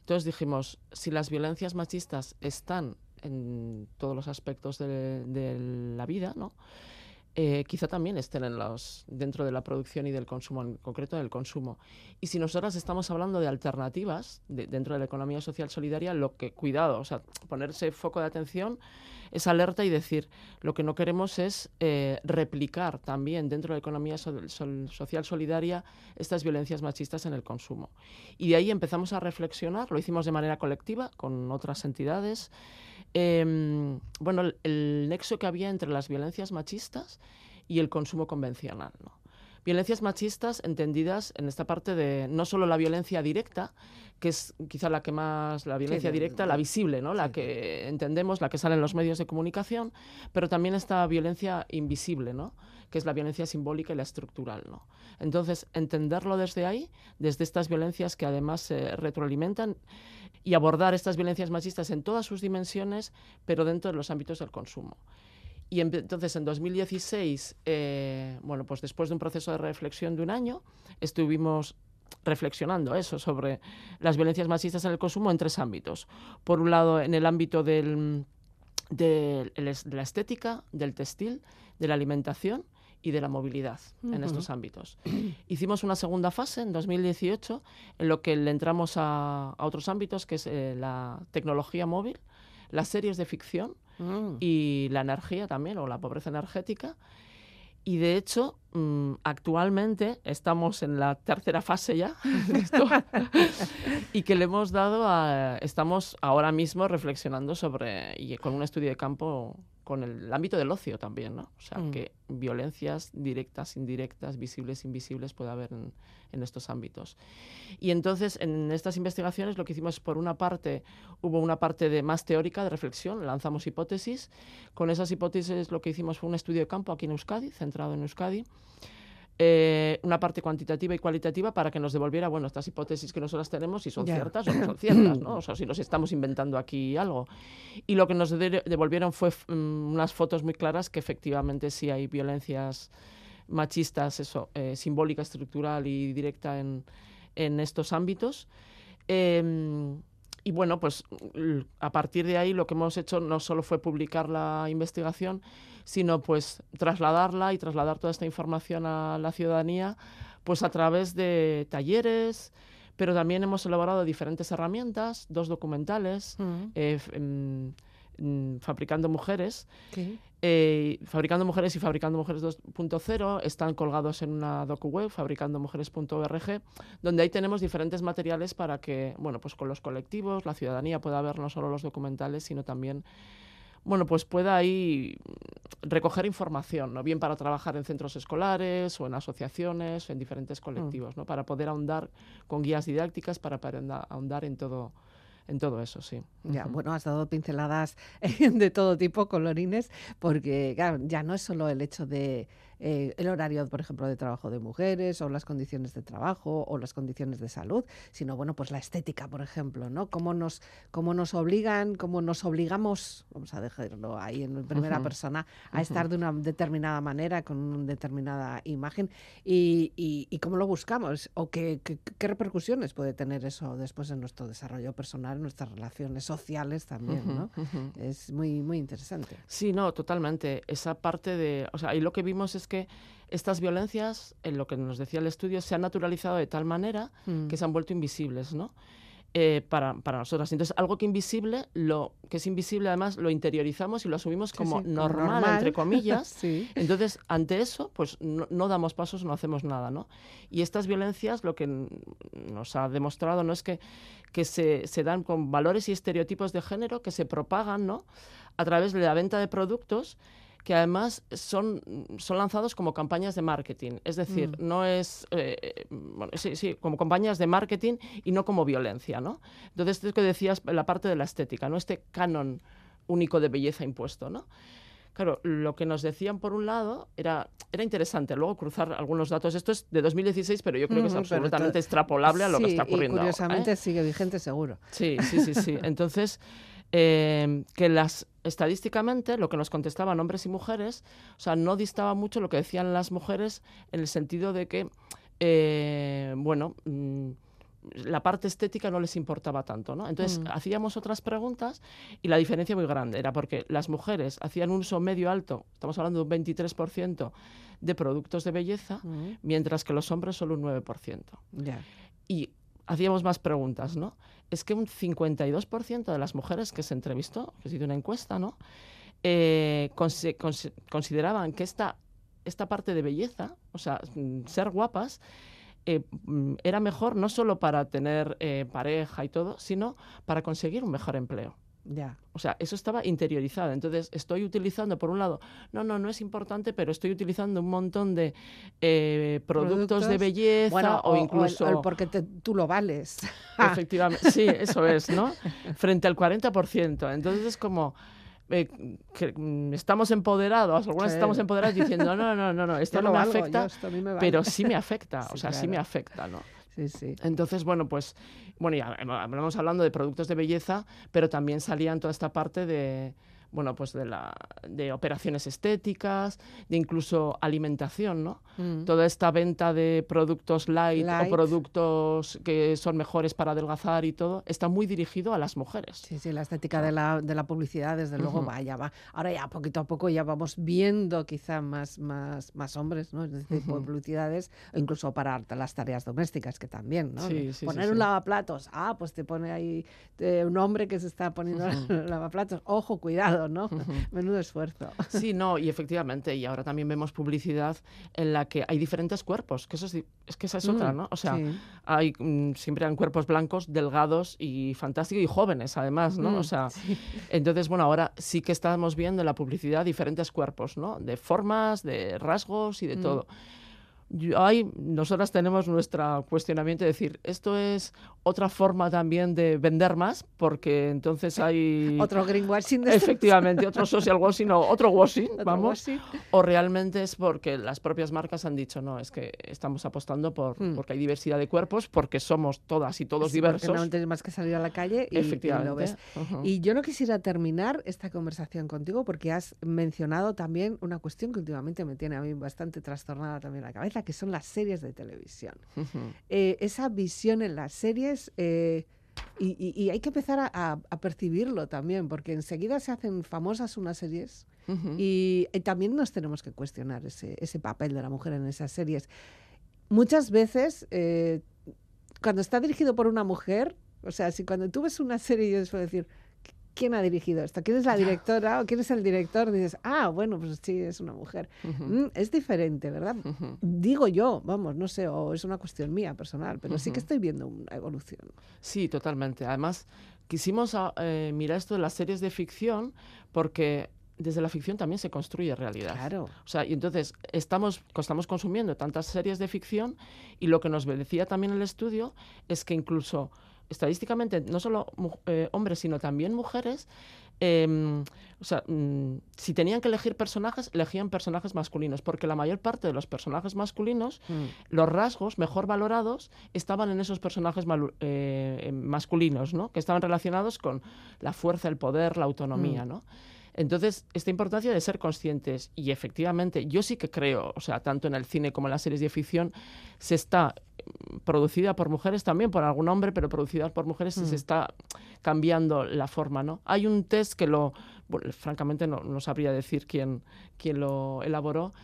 Entonces dijimos, si las violencias machistas están en todos los aspectos de, de la vida, ¿no? Eh, quizá también estén en los, dentro de la producción y del consumo, en concreto del consumo. Y si nosotras estamos hablando de alternativas de- dentro de la economía social solidaria, lo que, cuidado, o sea, ponerse foco de atención es alerta y decir, lo que no queremos es eh, replicar también dentro de la economía social solidaria estas violencias machistas en el consumo. Y de ahí empezamos a reflexionar, lo hicimos de manera colectiva con otras entidades, em, bueno, el, el nexo que había entre las violencias machistas y el consumo convencional. ¿no? Violencias machistas entendidas en esta parte de no solo la violencia directa, que es quizá la que más, la violencia directa, la visible, ¿no? La que entendemos, la que sale en los medios de comunicación, pero también esta violencia invisible, ¿no? Que es la violencia simbólica y la estructural, ¿no? Entonces, entenderlo desde ahí, desde estas violencias que además se retroalimentan y abordar estas violencias machistas en todas sus dimensiones, pero dentro de los ámbitos del consumo. Y en- entonces en 2016, eh, bueno, pues después de un proceso de reflexión de un año, estuvimos reflexionando eso sobre las violencias machistas en el consumo en tres ámbitos. Por un lado, en el ámbito del, de la estética, del textil, de la alimentación y de la movilidad en estos ámbitos. Hicimos una segunda fase en 2018 en lo que le entramos a, a otros ámbitos, que es eh, la tecnología móvil, las series de ficción Mm. y la energía también, o la pobreza energética. Y de hecho, mm, actualmente estamos en la tercera fase ya de esto, y que le hemos dado a. Estamos ahora mismo reflexionando sobre. y con un estudio de campo con el ámbito del ocio también, ¿no? O sea, Mm. que violencias directas, indirectas, visibles, invisibles puede haber en, en estos ámbitos. Y entonces, en estas investigaciones, lo que hicimos, por una parte, hubo una parte de más teórica, de reflexión, lanzamos hipótesis. Con esas hipótesis, lo que hicimos fue un estudio de campo aquí en Euskadi, centrado en Euskadi. Eh, una parte cuantitativa y cualitativa para que nos devolviera, bueno, estas hipótesis que nosotras tenemos, si son ciertas o no son ciertas, ¿no? O sea, si nos estamos inventando aquí algo. Y lo que nos de- devolvieron fue mm, unas fotos muy claras que efectivamente sí hay violencias machistas, eso, eh, simbólica, estructural y directa en, en estos ámbitos. Em, y bueno, pues a partir de ahí lo que hemos hecho no solo fue publicar la investigación, sino pues trasladarla y trasladar toda esta información a la ciudadanía pues a través de talleres, pero también hemos elaborado diferentes herramientas, dos documentales, Mm. eh, mm, mm, Fabricando Mujeres, eh, Fabricando Mujeres y Fabricando Mujeres 2.0 están colgados en una docu web, fabricandomujeres.org, donde ahí tenemos diferentes materiales para que, bueno, pues con los colectivos, la ciudadanía pueda ver no solo los documentales, sino también, bueno, pues pueda ahí recoger información, ¿no? Bien para trabajar en centros escolares o en asociaciones o en diferentes colectivos, ¿no? Para poder ahondar con guías didácticas, para, para ahonda- ahondar en todo, en todo eso, sí. Ya, bueno, has dado pinceladas de todo tipo, colorines, porque claro, ya no es solo el hecho de eh, el horario, por ejemplo, de trabajo de mujeres, o las condiciones de trabajo, o las condiciones de salud, sino bueno, pues la estética, por ejemplo, ¿no? Cómo nos, cómo nos obligan, cómo nos obligamos, vamos a dejarlo ahí en primera Ujú. persona, a estar de una determinada manera, con una determinada imagen, y, y- y cómo lo buscamos, o qué, qué- qué repercusiones puede tener eso después en nuestro desarrollo personal, en nuestras relaciones sociales también, ¿no? Ujú, ujú. Es muy, muy interesante. Sí, no, totalmente. Esa parte de, o sea, y lo que vimos es que estas violencias, en lo que nos decía el estudio, se han naturalizado de tal manera Mm. que se han vuelto invisibles, ¿no? Eh, para, para nosotras. Entonces, algo que invisible, lo que es invisible además lo interiorizamos y lo asumimos Sí, como sí, como normal, normal. entre comillas. Sí. Entonces, ante eso, pues no, no damos pasos, no hacemos nada, ¿no? Y estas violencias lo que nos ha demostrado no es que, que se, se dan con valores y estereotipos de género que se propagan, ¿no? A través de la venta de productos que además son, son lanzados como campañas de marketing. Es decir, Mm. no es, eh, eh, bueno, sí, sí, como campañas de marketing y no como violencia, ¿no? Entonces, esto que decías, la parte de la estética, ¿no? Este canon único de belleza impuesto, ¿no? Claro, lo que nos decían por un lado era, era interesante luego cruzar algunos datos. Esto es de 2016, pero yo creo que es pero absolutamente extrapolable a lo que Sí, está y ocurriendo ahora, ¿eh? curiosamente sigue vigente seguro. Sí, sí, sí, sí. Entonces, eh, que las estadísticamente lo que nos contestaban hombres y mujeres, o sea, no distaba mucho lo que decían las mujeres en el sentido de que, eh, bueno, mm, la parte estética no les importaba tanto, ¿no? Entonces Mm. hacíamos otras preguntas y la diferencia muy grande era porque las mujeres hacían un uso medio alto, estamos hablando de un 23% de productos de belleza, Mm, mientras que los hombres solo un 9% Ya. y hacíamos más preguntas, ¿no? Es que un 52% de las mujeres que se entrevistó, que se hizo una encuesta, ¿no? Eh, consi- consi- consideraban que esta, esta parte de belleza, o sea, ser guapas, eh, mm, era mejor no solo para tener eh, pareja y todo, sino para conseguir un mejor empleo. Ya. O sea, eso estaba interiorizado. Entonces, estoy utilizando, por un lado, no, no, no es importante, pero estoy utilizando un montón de eh, productos, de belleza Bueno, o, incluso... o el porque te- tú lo vales. Efectivamente, sí, eso es, ¿no? Frente al 40%. Entonces es como... eh, que, mm, estamos empoderados, algunas Sí. estamos empoderadas diciendo, no, no, no, no, esto Yo no me valgo, yo afecta, esto a mí me vale. pero sí me afecta, o sea, sí me afecta, ¿no? Sí, sí. Entonces, bueno, pues, bueno, ya hablamos hablando de productos de belleza, pero también salían toda esta parte de, bueno, pues de la, de operaciones estéticas, de incluso alimentación, ¿no? Mm. Toda esta venta de productos light, Light. o productos que son mejores para adelgazar y todo, está muy dirigido a las mujeres. Sí, sí, la estética de la, de la publicidad, desde luego, vaya, va. Ahora ya poquito a poco ya vamos viendo quizá más, más, más hombres, ¿no? En este tipo de Ujú. publicidades, incluso para las tareas domésticas, que también, ¿no? Sí, sí, Poner sí. un lavaplatos, ah, pues te pone ahí eh, un hombre que se está poniendo Ujú. lavaplatos, ojo, cuidado, ¿no? Menudo esfuerzo. Sí, no, y efectivamente, y ahora también vemos publicidad en la que hay diferentes cuerpos, que eso es, es que esa es otra, Mm, ¿no? O sea, sí. hay mm, siempre han cuerpos blancos, delgados y fantásticos y jóvenes, además, ¿no? Mm, O sea, entonces, bueno, ahora sí que estamos viendo en la publicidad diferentes cuerpos, ¿no? De formas, de rasgos y de Mm. todo. Ahí nosotras tenemos nuestro cuestionamiento de decir, esto es otra forma también de vender más, porque entonces hay Otro greenwashing efectivamente otro social washing o otro washing, Otro vamos, washing. o realmente es porque las propias marcas han dicho, no, es que estamos apostando por Mm. porque hay diversidad de cuerpos, porque somos todas y todos Sí, diversos. No tienes más que salir a la calle y, y efectivamente. lo ves. Y yo no quisiera terminar esta conversación contigo porque has mencionado también una cuestión que últimamente me tiene a mí bastante trastornada también la cabeza, que son las series de televisión. Ujú. Eh, esa visión en las series, eh, y, y- y hay que empezar a, a- a percibirlo también, porque enseguida se hacen famosas unas series Ujú. y, y también nos tenemos que cuestionar ese, ese papel de la mujer en esas series. Muchas veces, eh, cuando está dirigido por una mujer, o sea, si cuando tú ves una serie yo suelo decir, ¿quién ha dirigido esto? ¿Quién es la directora o quién es el director? Dices, ah, bueno, pues sí, es una mujer. Mm, es diferente, ¿verdad? Digo yo, vamos, no sé, o es una cuestión mía personal, pero sí que estoy viendo una evolución. Sí, totalmente. Además, quisimos ah, eh, mirar esto de las series de ficción porque desde la ficción también se construye realidad. Claro. O sea, y entonces estamos, estamos consumiendo tantas series de ficción y lo que nos decía también el estudio es que incluso estadísticamente, no solo eh, hombres, sino también mujeres, em, o sea, mm, si tenían que elegir personajes, elegían personajes masculinos, porque la mayor parte de los personajes masculinos Mm. los rasgos mejor valorados estaban en esos personajes eh, masculinos, ¿no? Que estaban relacionados con la fuerza, el poder, la autonomía, ¿no? Entonces, esta importancia de ser conscientes, y efectivamente, yo sí que creo, o sea, tanto en el cine como en las series de ficción, se está mm, producida por mujeres también, por algún hombre, pero producida por mujeres y se está cambiando la forma, ¿no? Hay un test que lo, bueno, francamente no, no sabría decir quién, quién lo elaboró,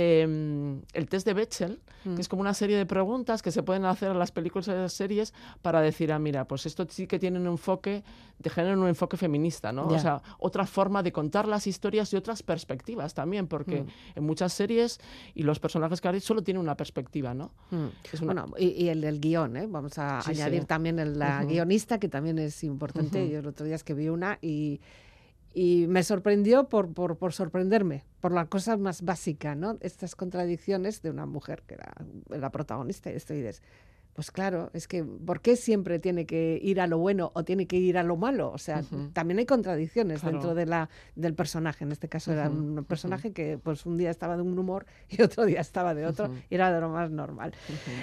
em, el test de Bechdel, que es como una serie de preguntas que se pueden hacer a las películas y a las series para decir, ah, mira, pues esto sí que tiene un enfoque de género, un enfoque feminista, ¿no? O sea, otra forma de contar las historias y otras perspectivas también, porque en muchas series y los personajes que hay solo tienen una perspectiva, ¿no? Mm. Es una- Bueno, y, y el del guion, ¿eh? Vamos a Sí, sí. añadir también el, la guionista, que también es importante. Yo el otro día es que vi una y, y me sorprendió por, por, sorprenderme, por la cosa más básica, ¿no? Estas contradicciones de una mujer que era la protagonista y esto y dices, pues claro, es que ¿por qué siempre tiene que ir a lo bueno o tiene que ir a lo malo? O sea, también hay contradicciones Claro. dentro de la, del personaje. En este caso era un personaje que pues un día estaba de un humor y otro día estaba de otro y era de lo más normal.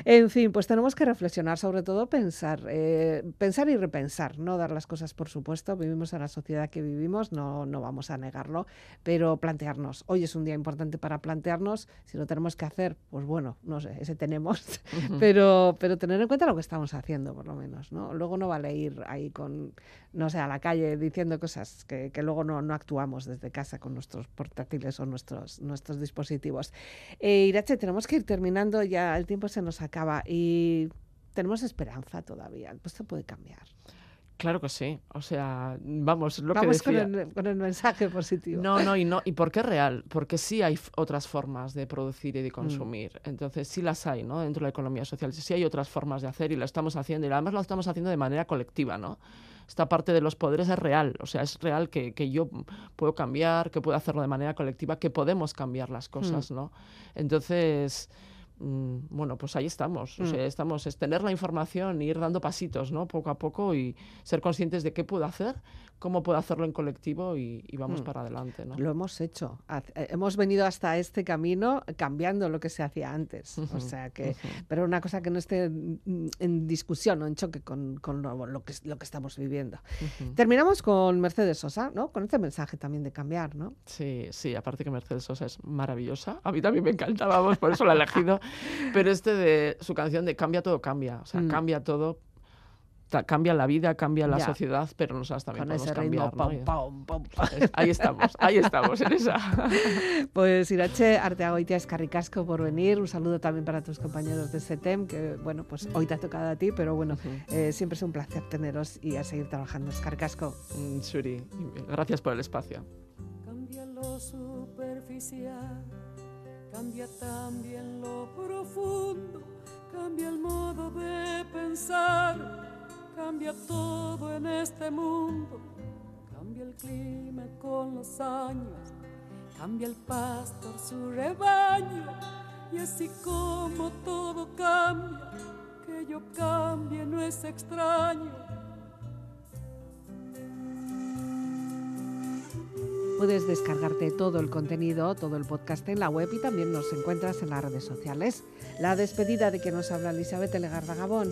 En fin, pues tenemos que reflexionar, sobre todo pensar, eh, pensar y repensar, no dar las cosas por supuesto. Vivimos en la sociedad que vivimos, no, no vamos a negarlo, pero plantearnos. Hoy es un día importante para plantearnos. Si lo tenemos que hacer, pues bueno, no sé, ese tenemos, pero, pero tener en cuenta lo que estamos haciendo, por lo menos. ¿no? Luego no vale ir ahí con, no sé, a la calle diciendo cosas que, que luego no, no actuamos desde casa con nuestros portátiles o nuestros, nuestros dispositivos. Eh, Irache, tenemos que ir terminando, ya el tiempo se nos acaba y tenemos esperanza todavía. Esto puede cambiar. Claro que sí. O sea, vamos, lo Vamos que con decía. el, con el mensaje positivo. No, no, y no, y por qué real, porque sí hay otras formas de producir Mm. y de consumir. Entonces sí las hay, ¿no? Dentro de la economía social, sí hay otras formas de hacer y lo estamos haciendo y además lo estamos haciendo de manera colectiva, ¿no? esta parte de los poderes es real, o sea, es real que, que yo puedo cambiar, que puedo hacerlo de manera colectiva, que podemos cambiar las cosas, ¿no? Entonces, mm, bueno, pues ahí estamos. O sea, estamos, es tener la información, ir dando pasitos, ¿no? Poco a poco y ser conscientes de qué puedo hacer, cómo puedo hacerlo en colectivo y, y vamos Mm. para adelante, ¿no? Lo hemos hecho. Eh, Hemos venido hasta este camino cambiando lo que se hacía antes. O sea que, pero una cosa que no esté en discusión o en choque con, con lo, lo que, lo que estamos viviendo. Terminamos con Mercedes Sosa, ¿no? Con este mensaje también de cambiar, ¿no? Sí, sí, aparte que Mercedes Sosa es maravillosa. A mí también me encanta, vamos, por eso la he elegido. Pero este de su canción de Cambia todo, cambia. O sea, Mm. cambia todo. Cambia la vida, cambia la Ya. sociedad, pero nosotras también Con podemos ese ritmo. cambiar. Ahí estamos, ahí estamos en esa. Pues Irache Arteagoitia Escarricasco por venir. Un saludo también para tus compañeros de SETEM, que bueno, pues hoy te ha tocado a ti, pero bueno, eh, siempre es un placer teneros y a seguir trabajando. Escarricasco. Mm, Shuri, gracias por el espacio. Cambia lo superficial, cambia también lo profundo, cambia el modo de pensar, cambia todo en este mundo, cambia el clima con los años, cambia el pastor su rebaño, y así como todo cambia, que yo cambie no es extraño. Puedes descargarte todo el contenido, todo el podcast en la web y también nos encuentras en las redes sociales. La despedida de que nos habla Elizabeth Legarda Gabón.